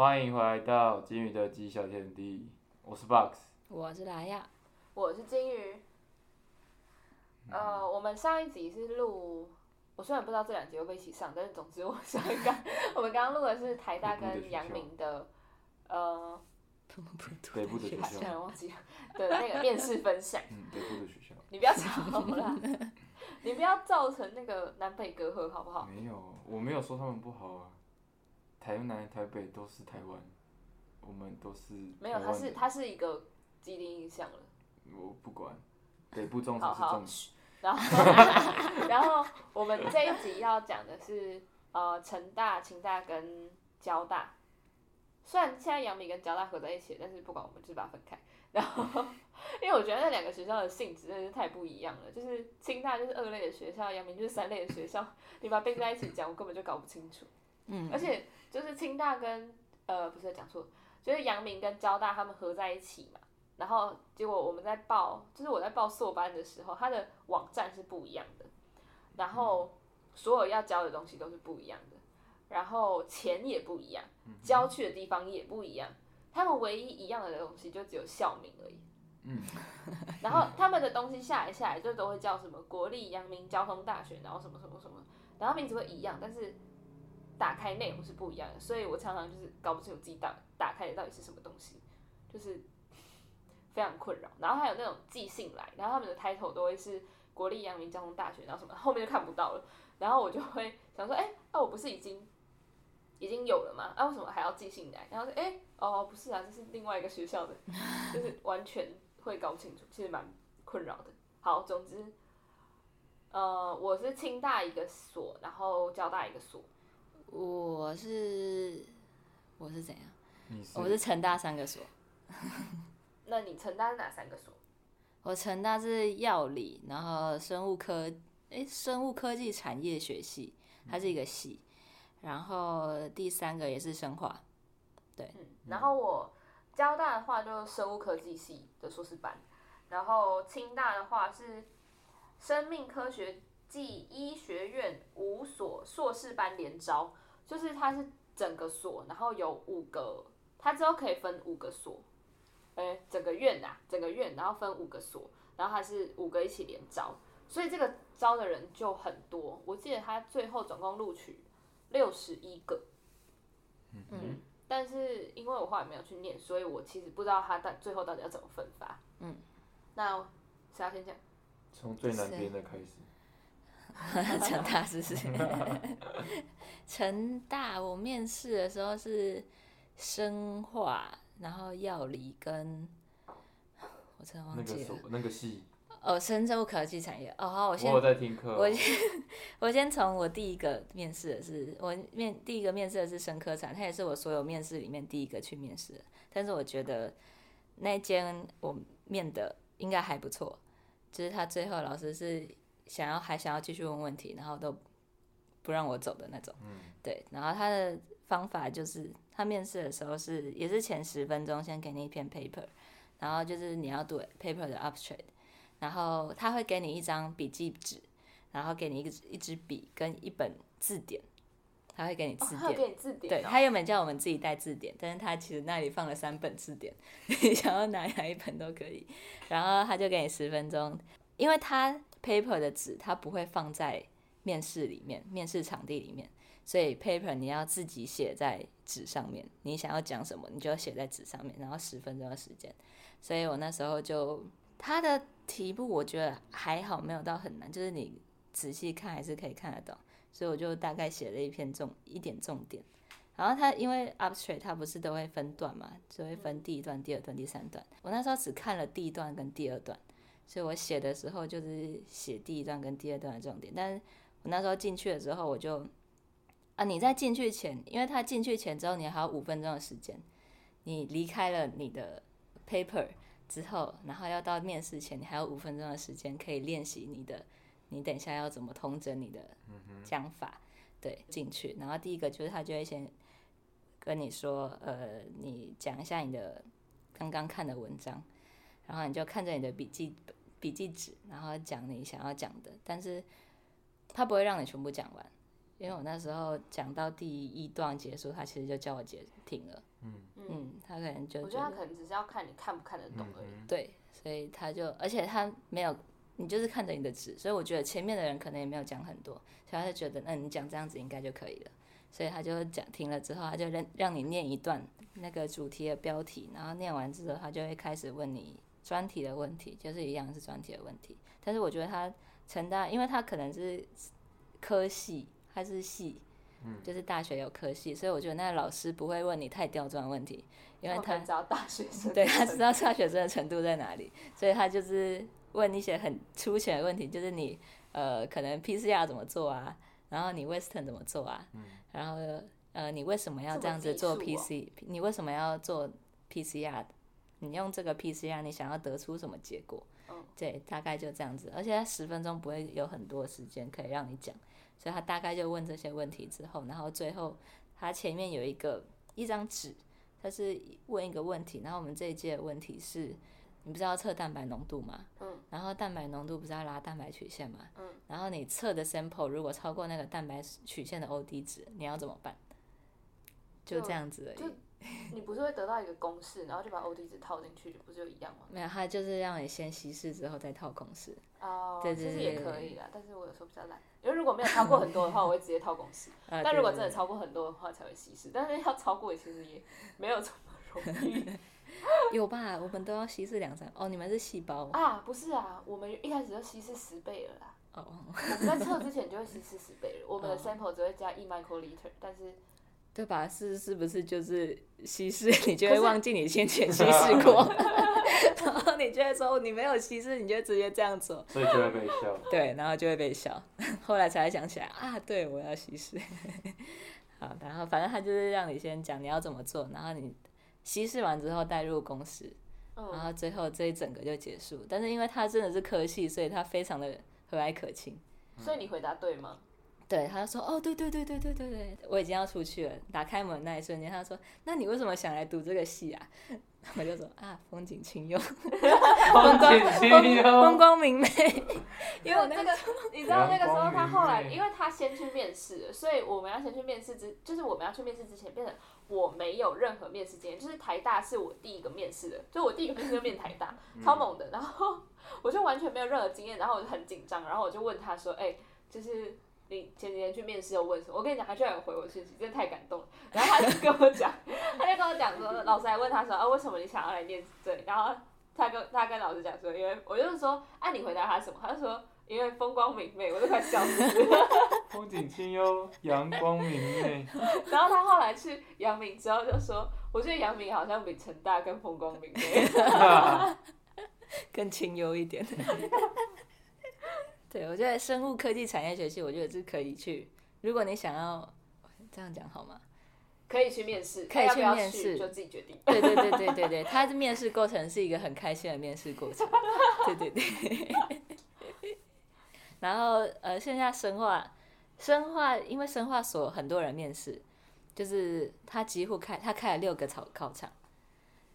欢迎回来到金鱼的鸡小天地，我是 Box。我是莱亚，我是金鱼。呃，我们上一集是录，我虽然不知道这两集会不会一起上，但是总之我上一刚 我们刚刚录的是台大跟阳明的，呃，北部的学校，忘记了的那个面试分享。嗯，北部的学校。你不要吵啦，你不要造成那个南北隔阂好不好？没有，我没有说他们不好啊。台南、台北都是台湾，我们都是没有，它是它是一个既定印象了。我不管，北部重才是重视。然后，然后我们这一集要讲的是呃，成大、清大跟交大。虽然现在杨明跟交大合在一起，但是不管我们就是把它分开。然后，因为我觉得那两个学校的性质真的是太不一样了。就是清大就是二类的学校，杨明就是三类的学校，你把它并在一起讲，我根本就搞不清楚。嗯，而且。就是清大跟呃不是讲错，就是阳明跟交大他们合在一起嘛，然后结果我们在报，就是我在报硕班的时候，它的网站是不一样的，然后所有要交的东西都是不一样的，然后钱也不一样，交去的地方也不一样，他们唯一一样的东西就只有校名而已。嗯，然后他们的东西下来下来就都会叫什么国立阳明交通大学，然后什么什么什么，然后名字会一样，但是。打开内容是不一样的，所以我常常就是搞不清楚自己打打开的到底是什么东西，就是非常困扰。然后还有那种寄信来，然后他们的 title 都会是国立阳明交通大学，然后什么后面就看不到了。然后我就会想说，哎，那我不是已经已经有了吗？啊，为什么还要寄信来？然后说，哎，哦，不是啊，这是另外一个学校的，就是完全会搞不清楚，其实蛮困扰的。好，总之，呃，我是清大一个所，然后交大一个所。我是我是怎样？我是成大三个所。那你成大是哪三个所？我成大是药理，然后生物科，哎，生物科技产业学系，它是一个系。然后第三个也是生化，对。然后我交大的话就是生物科技系的硕士班，然后清大的话是生命科学暨医学院五所硕士班连招。就是它是整个所，然后有五个，它之后可以分五个所，哎，整个院呐，整个院，然后分五个所，然后它是五个一起连招，所以这个招的人就很多。我记得他最后总共录取六十一个，嗯，但是因为我后来没有去念，所以我其实不知道他到最后到底要怎么分发。嗯，那谁要先讲？从最南边的开始。成大是是，成大我面试的时候是生化，然后药理跟，我真的忘记了那个系。哦，深圳科技产业。哦，好，我先。我在听课。我先，我先从我第一个面试的是，我面第一个面试的是生科产，他也是我所有面试里面第一个去面试的。但是我觉得那间我面的应该还不错，就是他最后老师是。想要还想要继续问问题，然后都不让我走的那种。嗯，对。然后他的方法就是，他面试的时候是也是前十分钟先给你一篇 paper，然后就是你要读 paper 的 abstract，然后他会给你一张笔记纸，然后给你一个一支笔跟一本字典，他会给你字典。给你字典。对他原本叫我们自己带字典，但是他其实那里放了三本字典，你想要拿哪一本都可以。然后他就给你十分钟，因为他。Paper 的纸它不会放在面试里面，面试场地里面，所以 paper 你要自己写在纸上面。你想要讲什么，你就要写在纸上面，然后十分钟的时间。所以我那时候就他的题目我觉得还好，没有到很难，就是你仔细看还是可以看得懂。所以我就大概写了一篇重一点重点。然后他因为 abstract 它不是都会分段嘛，就会分第一段、第二段、第三段。我那时候只看了第一段跟第二段。所以我写的时候就是写第一段跟第二段的重点，但是我那时候进去的时候，我就啊，你在进去前，因为他进去前之后，你还有五分钟的时间，你离开了你的 paper 之后，然后要到面试前，你还有五分钟的时间可以练习你的，你等一下要怎么通整你的讲法，对，进去，然后第一个就是他就会先跟你说，呃，你讲一下你的刚刚看的文章，然后你就看着你的笔记。笔记纸，然后讲你想要讲的，但是他不会让你全部讲完，因为我那时候讲到第一段结束，他其实就叫我截停了。嗯嗯，嗯，他可能就我觉得他可能只是要看你看不看得懂而已。嗯对，所以他就，而且他没有，你就是看着你的纸，所以我觉得前面的人可能也没有讲很多，所以他就觉得，那，你讲这样子应该就可以了，所以他就讲停了之后，他就让让你念一段那个主题的标题，然后念完之后，他就会开始问你专题的问题，就是一样是专题的问题，但是我觉得他成大，因为他可能是科系，他是系。就是大学有科系，所以我觉得那个老师不会问你太刁钻的问题，因为他知道大学生，对他知道大学生的程度在哪里，所以他就是问一些很粗浅的问题，就是你呃可能 PCR 怎么做啊，然后你 Western 怎么做啊，然后呃你为什么要这样子做 PC，、你为什么要做 PCR？你用这个 PCR，你想要得出什么结果？嗯对，大概就这样子，而且他十分钟不会有很多时间可以让你讲，所以他大概就问这些问题之后，然后最后他前面有一个一张纸，他是问一个问题，然后我们这一届的问题是，你不是要测蛋白浓度吗？嗯。然后蛋白浓度不是要拉蛋白曲线吗？嗯。然后你测的 sample 如果超过那个蛋白曲线的 OD 值，你要怎么办？就就这样子而已。就 你不是会得到一个公式，然后就把 OD 值套进去，不是就一样吗？没有，它就是让你先稀释之后再套公式。哦，对对其实也对可以啦，但是我有时候比较懒，因为如果没有超过很多的话，我会直接套公式。啊但如果真的超过很多的话，才会稀释。但是要超过，其实也没有这么容易 有吧？我们都要稀释两三哦，你们是细胞啊。不是啊，我们一开始就稀释十倍了啦。哦，我们在测之前就会稀释十倍了，我们的哦 sample 只会加一 microliter，但是对吧？是是不是就是稀释，你就会忘记你先前 稀释过，然后你就会说你没有稀释，你就直接这样做，所以就会被笑。对，然后就会被笑，后来才想起来啊，对我要稀释。好，然后反正他就是让你先讲你要怎么做，然后你稀释完之后带入公式，然嗯，后最后这一整个就结束。但是因为他真的是科系，所以他非常的和蔼可亲。所以你回答对吗？对，他就说哦，对对对对对对对，我已经要出去了。打开门那一瞬间，他说：“那你为什么想来读这个系啊？” 我就说：“啊，风景清幽，风景清风，光明媚。”因为我那个，你知道那个时候他后来，因为他先去面试，所以我们要先去面试之，就是我们要去面试之前，变成我没有任何面试经验，就是台大是我第一个面试的，就我第一个面试就面台大，超猛的，然后我就完全没有任何经验，然后我就很紧张，然后我就问他说，哎、就是。你前几天去面试又问什么？我跟你讲，他居然有回我信息，真的太感动了。然后他就跟我讲，他就跟我讲说，老师还问他说，啊，为什么你想要来念这里？然后他跟他跟老师讲说，因为我就是说，啊，你回答他什么？他就说，因为风光明媚，我都快笑死了。风景清幽，阳光明媚。然后他后来去阳明之后就说，我觉得阳明好像比成大更风光明媚。更清幽一点。对，我觉得生物科技产业学系，我觉得是可以去。如果你想要这样讲好吗？可以去面试，可以去面试就自己决定。对对对对对对，他的面试过程是一个很开心的面试过程。对对对。然后呃，现在生化生化，因为生化所很多人面试，就是他几乎开他开了六个考考场，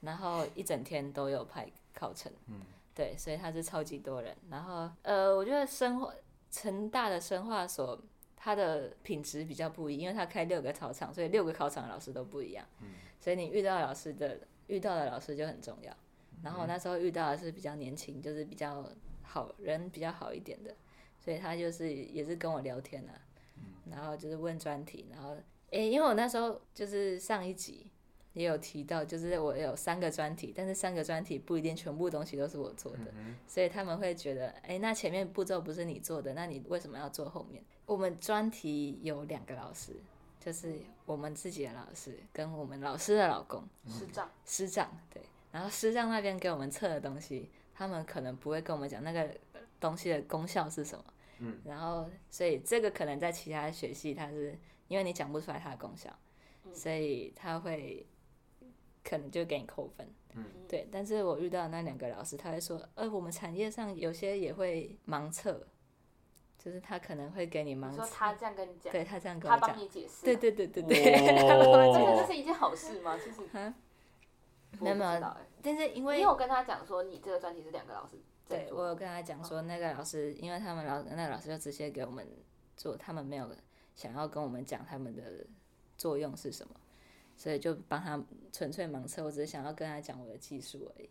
然后一整天都有排考程。嗯。对，所以他是超级多人。然后呃，我觉得生化成大的生化所。它的品质比较不一，因为它开六个考场，所以六个考场的老师都不一样。嗯所以你遇到老师的遇到的老师就很重要。然后我那时候遇到的是比较年轻，就是比较好人比较好一点的，所以他就是也是跟我聊天啊，然后就是问专题，然后诶、因为我那时候就是上一集也有提到，就是我有三个专题，但是三个专题不一定全部东西都是我做的，嗯所以他们会觉得，哎、那前面步骤不是你做的，那你为什么要做后面？我们专题有两个老师，就是我们自己的老师跟我们老师的老公师长，师长，对，然后师长那边给我们测的东西，他们可能不会跟我们讲那个东西的功效是什么，嗯，然后所以这个可能在其他学系，它是因为你讲不出来它的功效，嗯。所以他会可能就给你扣分。嗯。对，但是我遇到那两个老师，他会说，呃，我们产业上有些也会盲测，就是他可能会给你盲测，说他这样跟你讲，对他这样跟他我讲，帮你解释，对，对对对对，这个这哦，是一件好事吗？其实没有没但是因为你有跟他讲说你这个专题是两个老师对我有跟他讲说，那个老师，因为他们老那个老师就直接给我们做，他们没有，想要跟我们讲他们的作用是什么，所以就帮他纯粹盲测，我只是想要跟他讲我的技术而已。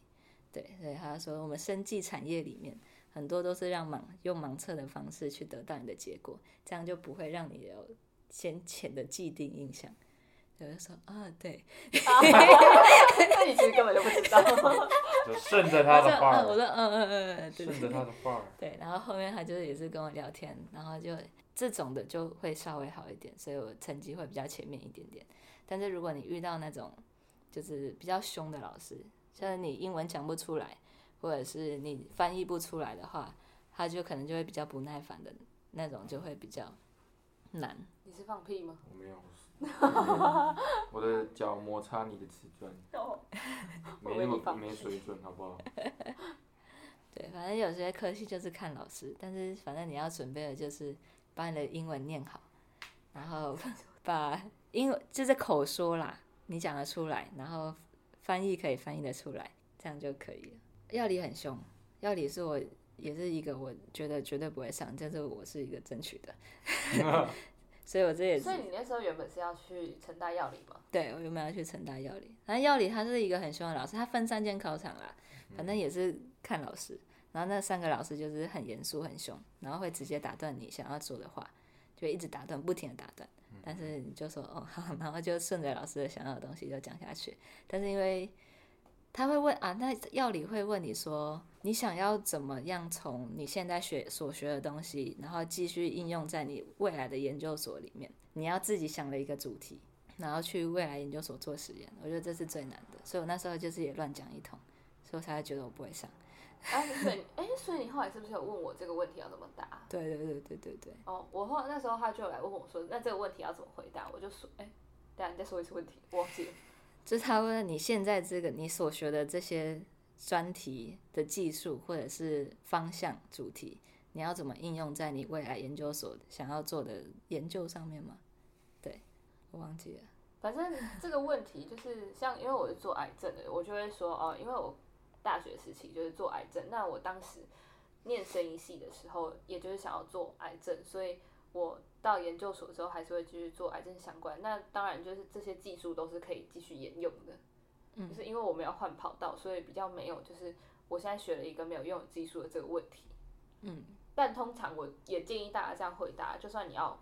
对，所以他说我们生技产业里面很多都是让盲用盲测的方式去得到你的结果，这样就不会让你有先前的既定印象。我就说啊，对，那你其实根本就不知道。就顺着他的话嗯，我说嗯嗯嗯顺着他的话，对，然后后面他就是也是跟我聊天，然后就这种的就会稍微好一点，所以我成绩会比较前面一点点。但是如果你遇到那种就是比较凶的老师，像你英文讲不出来，或者是你翻译不出来的话，他就可能就会比较不耐烦的那种，就会比较难。你是放屁吗？我没有，我的脚摩擦你的瓷砖，没那么没水准，好不好？对，反正有些科系就是看老师，但是反正你要准备的就是把你的英文念好，然后把英文就是口说啦，你讲得出来，然后翻译可以翻译得出来，这样就可以了。药理很凶，药理是我也是一个我觉得绝对不会上，但是我是一个争取的，所以我这也是所以你那时候原本是要去成大药理吗？对，我原本要去成大药理，然后药理他是一个很凶的老师，他分三间考场啦，反正也是看老师，然后那三个老师就是很严肃很凶，然后会直接打断你想要说的话，就一直打断，不停的打断，但是你就说哦好，然后就顺着老师的想要的东西就讲下去，但是因为他会问啊，那药理会问你说，你想要怎么样从你现在学所学的东西，然后继续应用在你未来的研究所里面，你要自己想了一个主题，然后去未来研究所做实验，我觉得这是最难的，所以我那时候就是也乱讲一通，所以我才会觉得我不会上。啊，所以哎、所以你后来是不是有问我这个问题要怎么答？对对对对对对，哦，我后来那时候他就来问我说，那这个问题要怎么回答？我就说，哎、等一下你再说一次问题，我忘记了。就是他问你现在这个你所学的这些专题的技术或者是方向主题，你要怎么应用在你未来研究所想要做的研究上面吗？对我忘记了。反正这个问题就是像，因为我是做癌症的，我就会说哦，因为我大学时期就是做癌症，那我当时念生医系的时候，也就是想要做癌症，所以我到研究所之后还是会继续做癌症相关。那当然就是这些技术都是可以继续沿用的，嗯就是因为我们要换跑道，所以比较没有就是我现在学了一个没有用的技术的这个问题。嗯，但通常我也建议大家这样回答，就算你要，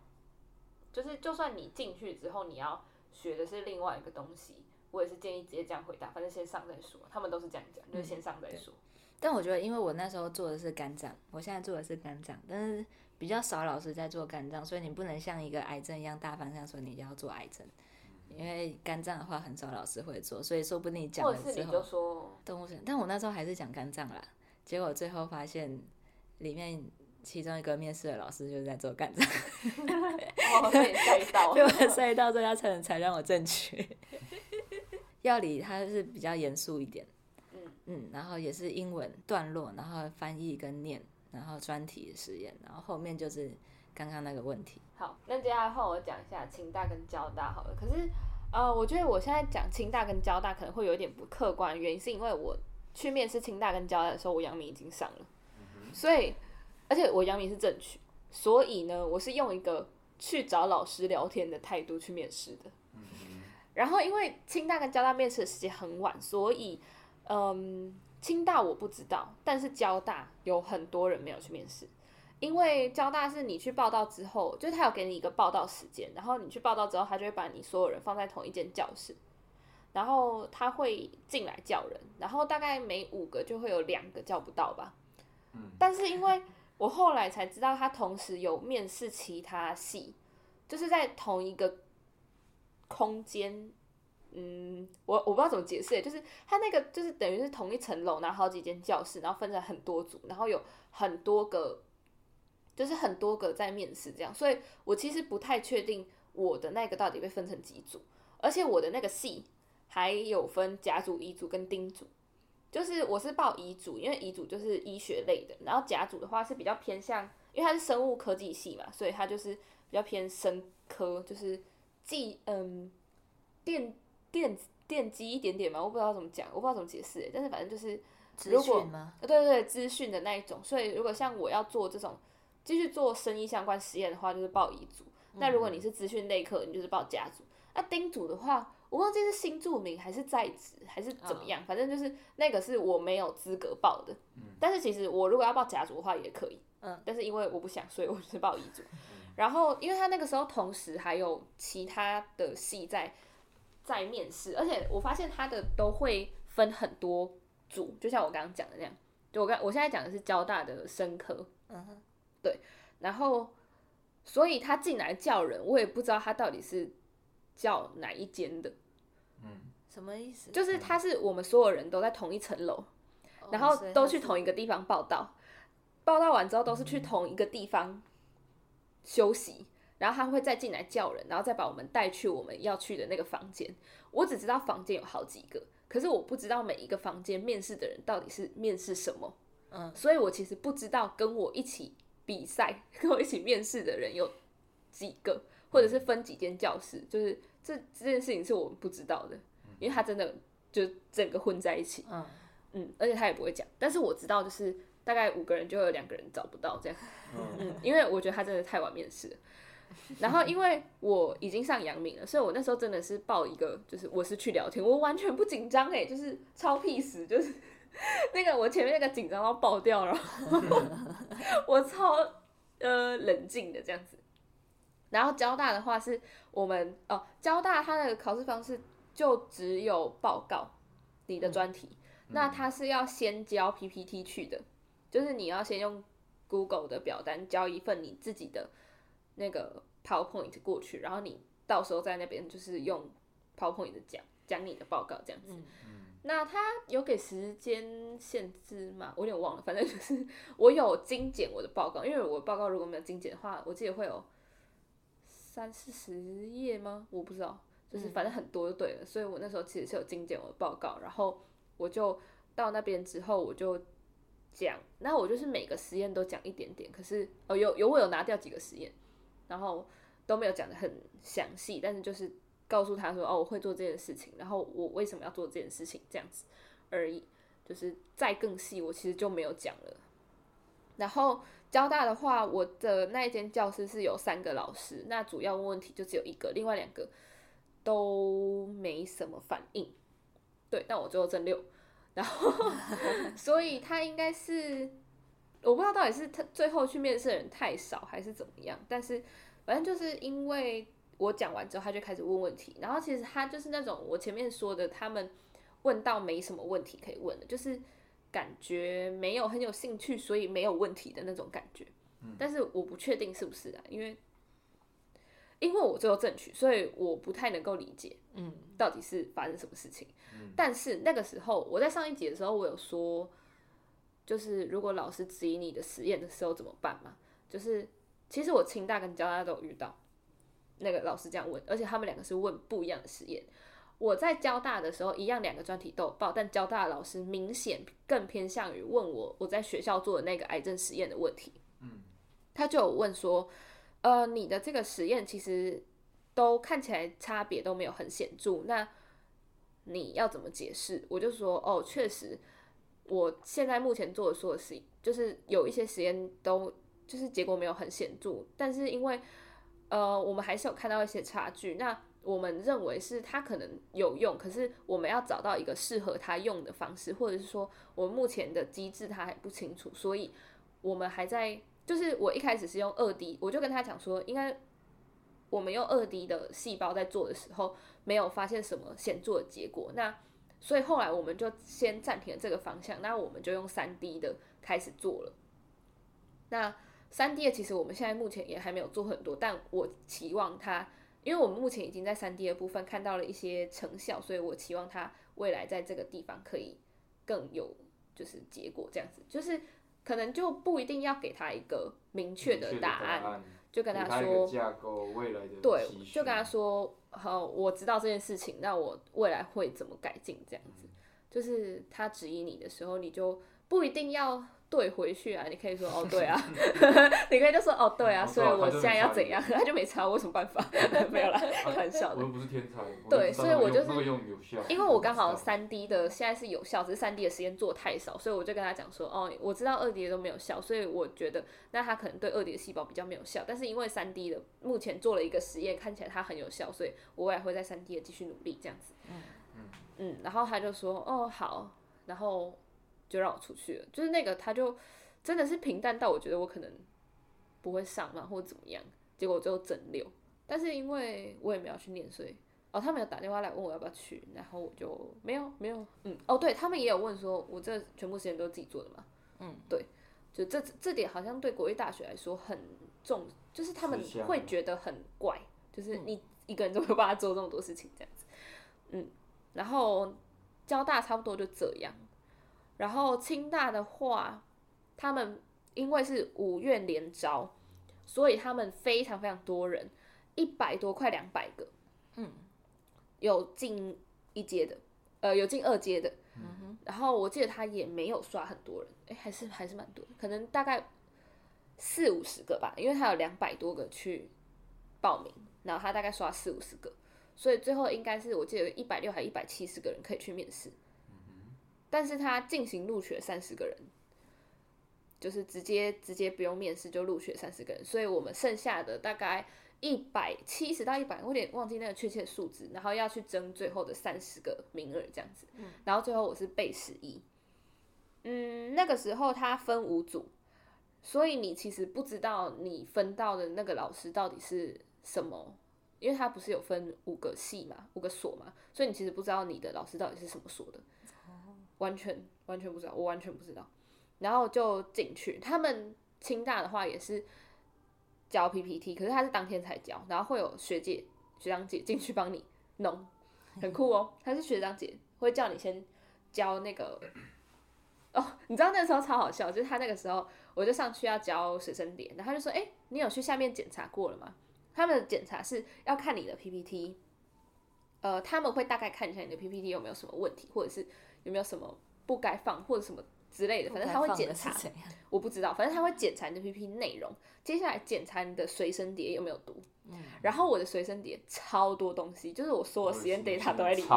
就是就算你进去之后你要学的是另外一个东西，我也是建议直接这样回答，反正先上再说。他们都是这样讲，就是先上再说。但我觉得，因为我那时候做的是肝脏，我现在做的是肝脏，但是比较少老师在做肝脏，所以你不能像一个癌症一样大方向说你要做癌症，因为肝脏的话很少老师会做，所以说不定你讲或者是你就了之后说，动物神，但我那时候还是讲肝脏啦，结果最后发现里面其中一个面试的老师就是在做肝脏，我，被你塞到被。我塞到这家才能才让我正确。药理它是比较严肃一点，嗯嗯，然后也是英文段落，然后翻译跟念，然后专题的实验，然后后面就是刚刚那个问题。好，那接下来换我讲一下清大跟交大好了。可是，呃，我觉得我现在讲清大跟交大可能会有一点不客观，原因是因为我去面试清大跟交大的时候，我阳明已经上了，所以，而且我阳明是正取，所以呢，我是用一个去找老师聊天的态度去面试的。然后，因为清大跟交大面试的时间很晚，所以，嗯，清大我不知道，但是交大有很多人没有去面试。因为交大是你去报道之后，就是他有给你一个报道时间，然后你去报道之后，他就会把你所有人放在同一间教室，然后他会进来叫人，然后大概每五个就会有两个叫不到吧。嗯但是因为我后来才知道，他同时有面试其他系，就是在同一个空间。嗯，我我不知道怎么解释，就是他那个就是等于是同一层楼，然后好几间教室，然后分成很多组，然后有很多个就是很多个在面试这样，所以我其实不太确定我的那个到底被分成几组，而且我的那个系还有分甲组、乙组跟丁组，就是我是报乙组，因为乙组就是医学类的，然后甲组的话是比较偏向，因为它是生物科技系嘛，所以它就是比较偏生科，就是技嗯电电电机一点点嘛，我不知道怎么讲，我不知道怎么解释欸，但是反正就是资如果讯吗？对对对，资讯的那一种。所以如果像我要做这种继续做生意相关实验的话，就是报乙组。那如果你是资讯类课，你就是报家族。那丁组的话，我忘记是新住民还是在职还是怎么样，反正就是那个是我没有资格报的。但是其实我如果要报甲族的话也可以，嗯，但是因为我不想，所以我就是报乙组。然后因为他那个时候同时还有其他的系在在面试，而且我发现他的都会分很多组，就像我刚刚讲的那样。就我刚我现在讲的是交大的生科，嗯哼，对，然后所以他进来叫人，我也不知道他到底是叫哪一间的，嗯。什么意思？就是他是我们所有人都在同一层楼，然后都去同一个地方报道，报道完之后都是去同一个地方休息，然后他会再进来叫人，然后再把我们带去我们要去的那个房间。我只知道房间有好几个，可是我不知道每一个房间面试的人到底是面试什么。嗯，所以我其实不知道跟我一起比赛、跟我一起面试的人有几个，或者是分几间教室，就是这这件事情是我们不知道的，因为他真的就整个混在一起。嗯嗯，而且他也不会讲，但是我知道就是大概五个人就有两个人找不到这样。嗯，因为我觉得他真的太晚面试了。然后因为我已经上阳明了，所以我那时候真的是报一个，就是我是去聊天，我完全不紧张哎，就是超屁死，就是那个我前面那个紧张到爆掉了，我超呃冷静的这样子。然后交大的话是我们哦，交大它的考试方式就只有报告你的专题，那它是要先交 PPT 去的，就是你要先用 Google 的表单交一份你自己的那个 PowerPoint 过去，然后你到时候在那边就是用 PowerPoint 讲讲你的报告这样子。那他有给时间限制吗？我有点忘了，反正就是 我有精简我的报告，因为我的报告如果没有精简的话，我记得会有三四十页吗？我不知道，就是反正很多就对了。所以我那时候其实是有精简我的报告，然后我就到那边之后我就讲，那我就是每个实验都讲一点点，可是哦有有我有拿掉几个实验，然后都没有讲的很详细，但是就是告诉他说哦我会做这件事情，然后我为什么要做这件事情这样子而已，就是再更细我其实就没有讲了。然后交大的话，我的那一间教室是有三个老师，那主要问问题就只有一个，另外两个都没什么反应。对，但我最后正六，然后 所以他应该是我不知道到底是他最后去面试的人太少还是怎么样，但是反正就是因为我讲完之后，他就开始问问题，然后其实他就是那种我前面说的，他们问到没什么问题可以问的，就是感觉没有很有兴趣，所以没有问题的那种感觉。但是我不确定是不是啊，因为因为我最后正取，所以我不太能够理解，嗯，到底是发生什么事情。但是那个时候我在上一集的时候，我有说，就是如果老师质疑你的实验的时候怎么办嘛？就是其实我清大跟交大都有遇到，那个老师这样问，而且他们两个是问不一样的实验。我在交大的时候，一样两个专题都有报，但交大的老师明显更偏向于问我我在学校做的那个癌症实验的问题。嗯他就有问说，呃，你的这个实验其实都看起来差别都没有很显著，那你要怎么解释？我就说，哦，确实，我现在目前做的所有实，就是有一些实验都就是结果没有很显著，但是因为呃，我们还是有看到一些差距，那我们认为是它可能有用，可是我们要找到一个适合它用的方式，或者是说我们目前的机制它还不清楚，所以我们还在。就是我一开始是用二 D，我就跟他讲说，应该我们用二 D 的细胞在做的时候，没有发现什么显著的结果。那所以后来我们就先暂停了这个方向，那我们就用三 D 的开始做了。那三 D 的其实我们现在目前也还没有做很多，但我期望它，因为我们目前已经在三 D 的部分看到了一些成效，所以我期望它未来在这个地方可以更有就是结果，这样子就是。可能就不一定要给他一个明确的答案，就跟他说架构未来的对，就跟他说好，我知道这件事情，那我未来会怎么改进？这样子，就是他质疑你的时候，你就不一定要对回去啊，你可以说哦对啊，你可以就说哦对啊，哦所以我现在要怎样，他就没查，我有什么办法？没有啦，开玩笑的我又。不是天才，对所以我就是因为我刚好三 D 的现在是有效，只是三 D 的实验做太少，所以我就跟他讲说，哦，我知道二 D 的都没有效，所以我觉得那他可能对二 D 的细胞比较没有效，但是因为三 D 的目前做了一个实验，看起来它很有效，所以我未来会在三 D 的继续努力这样子。嗯嗯然后他就说，哦好，然后就让我出去了，就是那个他就真的是平淡到我觉得我可能不会上嘛，或者怎么样，结果我最后整六，但是因为我也没有去念，所以。哦，他们有打电话来问我要不要去，然后我就没有没有，嗯，哦，对他们也有问说，我这全部时间都是自己做的嘛，嗯，对，就这这点好像对国立大学来说很重，就是他们会觉得很怪，就是你一个人怎么有办法做这么多事情这样子，嗯，然后交大差不多就这样，然后清大的话，他们因为是五院连招，所以他们非常非常多人，一百多快两百个，嗯，有进一阶的，呃，有进二阶的，嗯然后我记得他也没有刷很多人，哎，还是还是蛮多，可能大概四五十个吧，因为他有两百多个去报名，然后他大概刷四五十个，所以最后应该是我记得一百六还一百七十个人可以去面试，但是他进行录取了三十个人，就是直接直接不用面试就录取了三十个人，所以我们剩下的大概一百七十到一百，我有点忘记那个确切数字，然后要去争最后的三十个名额这样子，然后最后我是被十一，嗯，那个时候他分五组，所以你其实不知道你分到的那个老师到底是什么，因为他不是有分五个系嘛，五个所嘛，所以你其实不知道你的老师到底是什么所的，完全完全不知道，我完全不知道。然后就进去，他们清大的话也是交 PPT，可是他是当天才交，然后会有学姐学长姐进去帮你弄，很酷哦。他是学长姐会叫你先交那个。哦，你知道那时候超好笑，就是他那个时候，我就上去要交学生点，然后他就说：“哎、你有去下面检查过了吗？”他们的检查是要看你的 PPT，呃，他们会大概看一下你的 PPT 有没有什么问题，或者是有没有什么不该放或者什么之类的，反正他会检查。我不知道，反正他会检查你的 PPT 内容，接下来检查你的随身碟有没有读。然后我的随身碟超多东西，就是我所有实验 data 都在里面。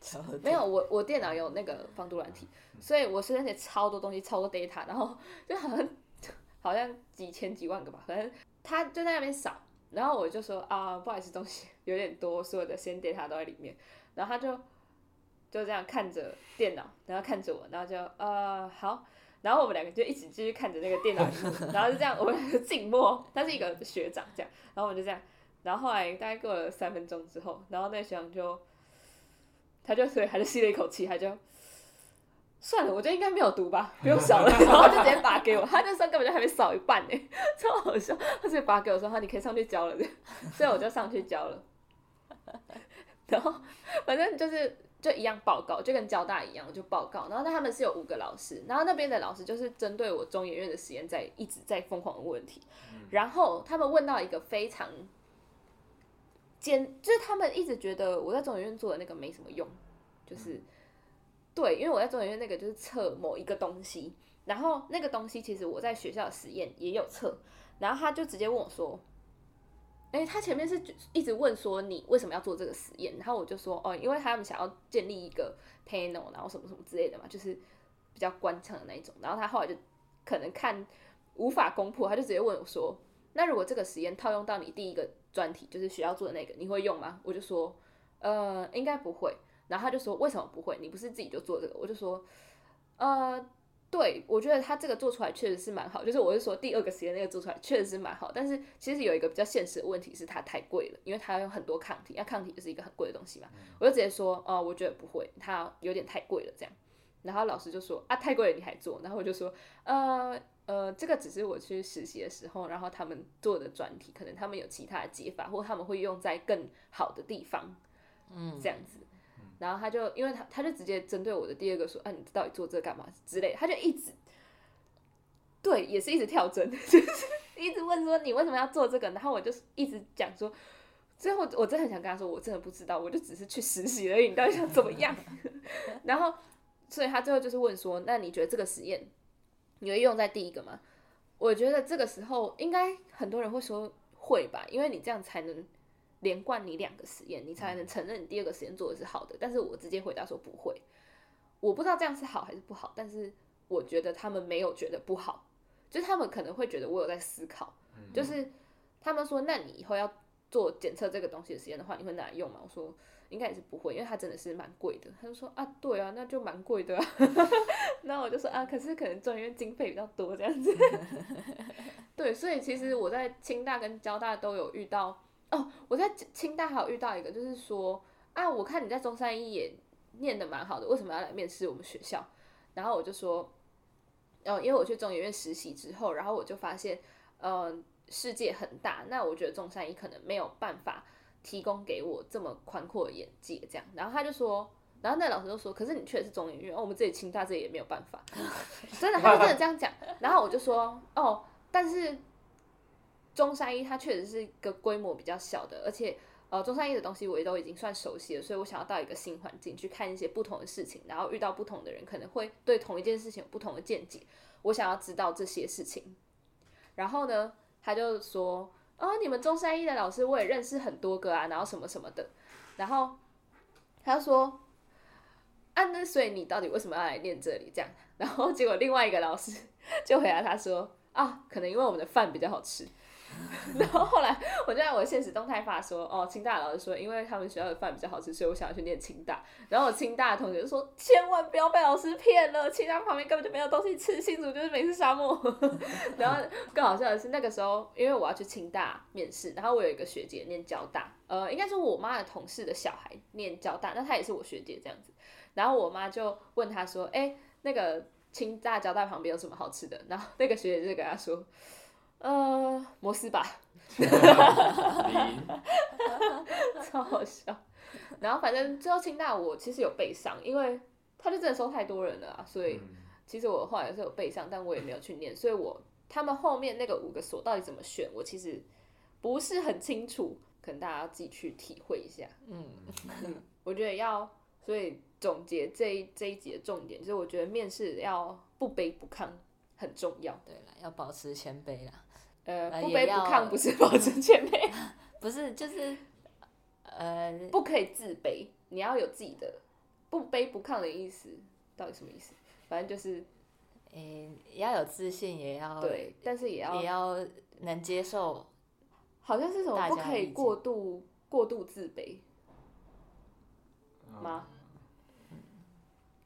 超毒，没有，我我电脑有那个防毒软体，所以我随身碟超多东西，超多 data，然后就好像好像几千几万个吧，反正他就在那边扫，然后我就说啊，不好意思，东西有点多，所有的实验 data 都在里面，然后他就就这样看着电脑，然后看着我，然后就呃好。然后我们两个就一起继续看着那个电脑，然后就这样，我们静默。他是一个学长这样，然后我们就这样，然后后来大概过了三分钟之后，然后那个学长就，他就所以他就吸了一口气，他就算了，我觉得应该没有毒吧，不用扫了，然后就直接把给我，他那时候根本就还没扫一半呢，超好笑，他直接把给我说，好，你可以上去交了，所以我就上去交了，然后反正就是就一样报告，就跟交大一样就报告，然后那他们是有五个老师，然后那边的老师就是针对我中研院的实验在一直在疯狂的问问题，然后他们问到一个非常尖，就是他们一直觉得我在中研院做的那个没什么用，就是。对，因为我在中研院那个就是测某一个东西，然后那个东西其实我在学校的实验也有测，然后他就直接问我说，哎，他前面是一直问说你为什么要做这个实验，然后我就说哦，因为他们想要建立一个 panel，然后什么什么之类的嘛，就是比较官腔的那一种，然后他后来就可能看无法攻破，他就直接问我说，那如果这个实验套用到你第一个专题，就是学校做的那个，你会用吗？我就说，呃，应该不会。然后他就说：“为什么不会？你不是自己就做这个？”我就说：“呃，对，我觉得他这个做出来确实是蛮好。就是我是说第二个实验那个做出来确实是蛮好，但是其实有一个比较现实的问题是它太贵了，因为它要用很多抗体，那抗体就是一个很贵的东西嘛。我就直接说：呃，我觉得不会，它有点太贵了这样。然后老师就说：啊，太贵了你还做？然后我就说：呃呃，这个只是我去实习的时候，然后他们做的专题，可能他们有其他的解法，或他们会用在更好的地方，嗯，这样子。”然后他就，因为他他就直接针对我的第二个说，啊，你到底做这干嘛之类，他就一直，对，也是一直跳针，就是一直问说你为什么要做这个，然后我就一直讲说，最后我真的很想跟他说，我真的不知道，我就只是去实习而已，你到底想怎么样？然后所以他最后就是问说，那你觉得这个实验你会用在第一个吗？我觉得这个时候应该很多人会说会吧，因为你这样才能连贯你两个实验，你才能承认你第二个实验做的是好的。但是我直接回答说不会，我不知道这样是好还是不好，但是我觉得他们没有觉得不好，就是他们可能会觉得我有在思考，就是他们说，那你以后要做检测这个东西的实验的话，你会拿来用吗？我说应该也是不会，因为它真的是蛮贵的。他就说啊，对啊，那就蛮贵的、啊。那我就说啊，可是可能中医院经费比较多这样子。对，所以其实我在清大跟交大都有遇到哦，我在清大还有遇到一个，就是说啊，我看你在中山医也念的蛮好的，为什么要来面试我们学校？然后我就说，哦，因为我去中医院实习之后，然后我就发现，嗯、世界很大，那我觉得中山医可能没有办法提供给我这么宽阔的眼界，这样。然后他就说，然后那老师就说，可是你去的是中医院，我们这里清大这里也没有办法，真的，他就真的这样讲。然后我就说，哦，但是中山医它确实是一个规模比较小的，而且呃中山医的东西我也都已经算熟悉了，所以我想要到一个新环境去看一些不同的事情，然后遇到不同的人，可能会对同一件事情有不同的见解。我想要知道这些事情。然后呢，他就说：“哦，你们中山医的老师我也认识很多个啊，然后什么什么的。”然后他就说：“啊，那所以你到底为什么要来念这里？”这样，然后结果另外一个老师 就回答他说：“啊，可能因为我们的饭比较好吃。” 然后后来我就在我的现实动态发说，哦，清大老师说，因为他们学校的饭比较好吃，所以我想要去念清大。然后我清大的同学就说，千万不要被老师骗了，清大旁边根本就没有东西吃，新竹就是美食沙漠。然后更好笑的是，那个时候因为我要去清大面试，然后我有一个学姐念交大，呃，应该说我妈的同事的小孩念交大，那她也是我学姐这样子。然后我妈就问她说，哎、那个清大交大旁边有什么好吃的？然后那个学姐就跟她说。呃，摩斯吧，零 超好笑。然后反正最后清大我其实有背上，因为他就真的收太多人了啊，所以嗯其实我后来是有背上，但我也没有去念，所以我他们后面那个五个所到底怎么选，我其实不是很清楚，可能大家要自己去体会一下。嗯，我觉得要，所以总结这一这一集的重点就是，我觉得面试要不卑不亢很重要。对了，要保持谦卑啦，呃，呃不卑不亢不是 保持谦卑，不是就是呃，不可以自卑，你要有自己的不卑不亢的意思，到底什么意思？反正就是诶、要有自信，也要对，但是也要也要能接受，好像是什么不可以过度过度自卑嗯吗？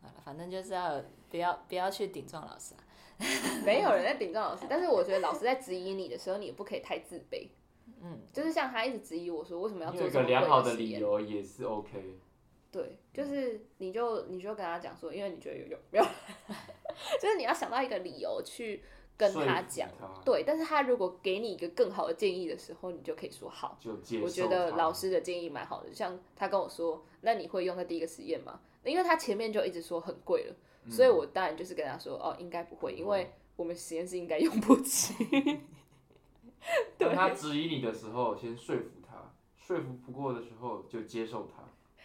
好了，反正就是要不要不要去顶撞老师啊。没有人在顶撞老师，但是我觉得老师在质疑你的时候，你也不可以太自卑。嗯，就是像他一直质疑我说为什么要做有一做这个良好的实验理由也是 OK。对，就是你就你就跟他讲说，因为你觉得有用，没有，就是你要想到一个理由去跟说服他讲。对，但是他如果给你一个更好的建议的时候，你就可以说好。就接受我觉得他老师的建议蛮好的，像他跟我说，那你会用在第一个实验吗？因为他前面就一直说很贵了，所以我当然就是跟他说，哦，应该不会，因为我们实验室应该用不起。当他质疑你的时候，先说服他，说服不过的时候就接受他。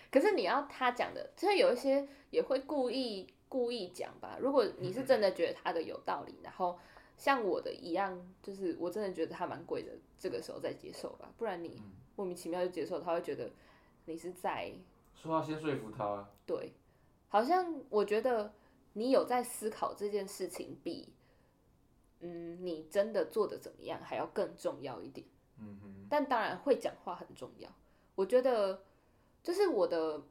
可是你要他讲的，所以有一些也会故意故意讲吧。如果你是真的觉得他的有道理，然后像我的一样，就是我真的觉得他蛮贵的，这个时候再接受吧，不然你莫名其妙就接受，他会觉得你是在说话先说服他，对，好像我觉得你有在思考这件事情，比嗯你真的做的怎么样还要更重要一点。嗯哼，但当然会讲话很重要。我觉得就是我的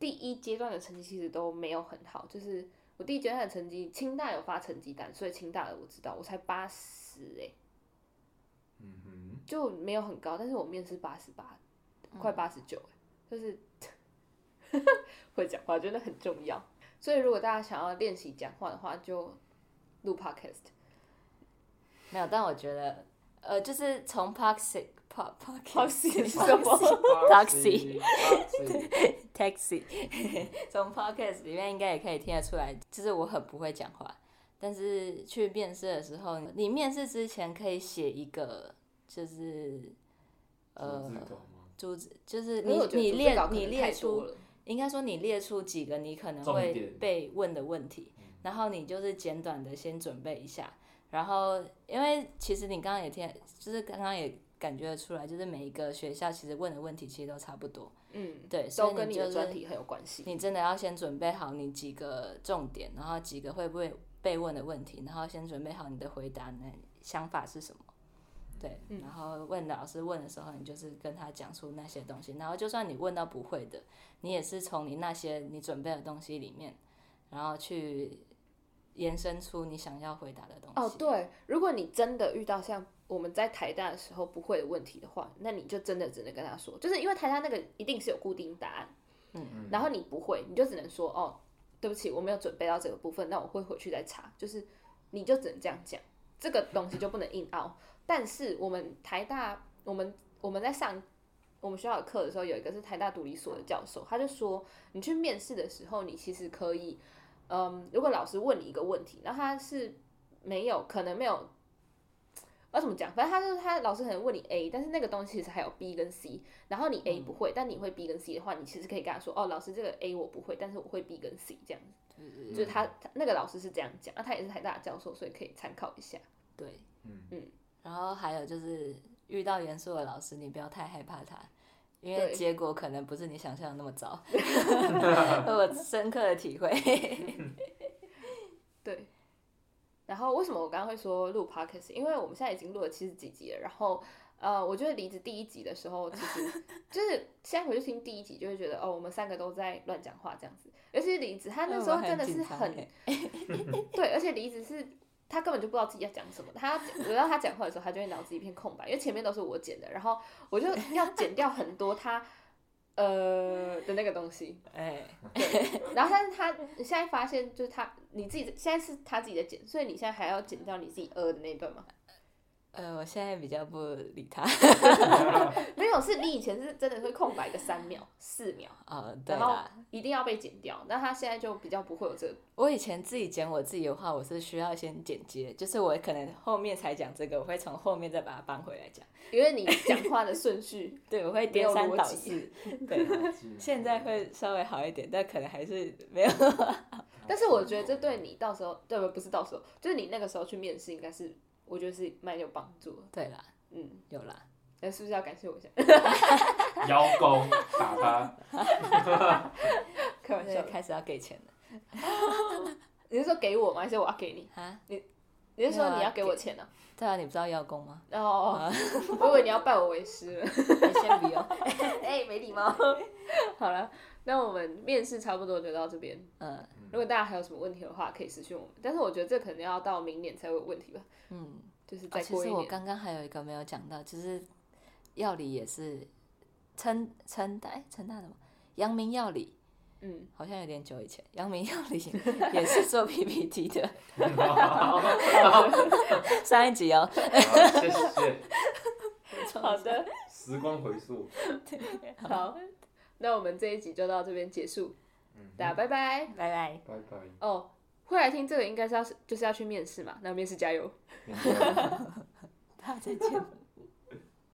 第一阶段的成绩其实都没有很好，就是我第一阶段的成绩，清大有发成绩单，所以清大的我知道，我才八十哎，嗯哼，就没有很高，但是我面试八十八，快八十九哎，就是 会讲话真的很重要。所以如果大家想要练习讲话的话，就录 podcast。没有，但我觉得呃，就是从 Poxy Poxy 是什么 Taxi Taxi Taxi，从 Podcast 里面应该也可以听得出来，就是我很不会讲话。但是去面试的时候，你面试之前可以写一个，就是呃？主旨，就是你你列你列出多了应该说你列出几个你可能重会被问的问题，然后你就是简短的先准备一下，然后因为其实你刚刚也听，就是刚刚也感觉得出来，就是每一个学校其实问的问题其实都差不多，嗯，对，所都跟你以你就是的专题很有关系。你真的要先准备好你几个重点，然后几个会不会被问的问题，然后先准备好你的回答呢想法是什么。对，嗯然后问老师问的时候，你就是跟他讲出那些东西，然后就算你问到不会的，你也是从你那些你准备的东西里面，然后去延伸出你想要回答的东西。哦，对，如果你真的遇到像我们在台大的时候不会的问题的话，那你就真的只能跟他说，就是因为台大那个一定是有固定答案，嗯然后你不会，你就只能说哦，对不起，我没有准备到这个部分，那我会回去再查，就是你就只能这样讲，这个东西就不能硬凹。但是我们台大，我们我们在上我们学校的课的时候，有一个是台大独立所的教授，他就说，你去面试的时候，你其实可以，嗯，如果老师问你一个问题，那他是没有可能没有。要怎么讲？反正他就是他老师可能问你 A，但是那个东西其实还有 B 跟 C，然后你 A 不会，但你会 B 跟 C 的话，你其实可以跟他说，哦，老师这个 A 我不会，但是我会 B 跟 C 这样子。就是他他那个老师是这样讲，那他也是台大的教授，所以可以参考一下。对，嗯嗯然后还有就是遇到严肃的老师，你不要太害怕他，因为对结果可能不是你想象的那么糟。我深刻的体会。对。然后为什么我刚刚会说录 podcast？因为我们现在已经录了七十几集了。然后呃，我觉得离职第一集的时候，其实就是现在回去听第一集，就会觉得哦，我们三个都在乱讲话这样子。尤其是离职，他那时候真的是很 对，而且离职是他根本就不知道自己要讲什么。他我要他讲话的时候，他就会脑子一片空白，因为前面都是我剪的，然后我就要剪掉很多他呃的那个东西。哎，然后但是他你现在发现就是他你自己现在是他自己在剪，所以你现在还要剪掉你自己呃的那一段吗？呃，我现在比较不理他。没有，是你以前是真的会空白个三秒、四秒，哦，对然后啦，一定要被剪掉。那他现在就比较不会有这个。我以前自己剪我自己的话，我是需要先剪接，就是我可能后面才讲这个，我会从后面再把它搬回来讲。因为你讲话的顺序 对，我会颠三倒四。对，现在会稍微好一点，但可能还是没有。但是我觉得这对你到时候，对不不是到时候，就是你那个时候去面试，应该是我觉得是蛮有帮助的。对啦，嗯，有啦。那是不是要感谢我一下？邀功打他，开玩笑开始要给钱了 你是说给我吗？还是我要给你？啊？你你是说你要给我钱呢、对啊，你不知道邀功吗？哦，我以为你要拜我为师了。你先不用。哎、没礼貌。好了，那我们面试差不多就到这边。嗯如果大家还有什么问题的话，可以私信我们。但是我觉得这可能要到明年才会有问题吧，嗯。就是啊其实再过一年。我刚刚还有一个没有讲到，就是药理也是称称大哎成大的吗？阳明药理嗯，好像有点久以前，阳明药理 也是做 PPT 的，上一集哦。好，谢谢。好的，时光回溯，好，那我们这一集就到这边结束，嗯，大家拜拜。拜拜。拜拜。哦，会来听这个应该是要就是要去面试嘛，那面试加油。大家再见。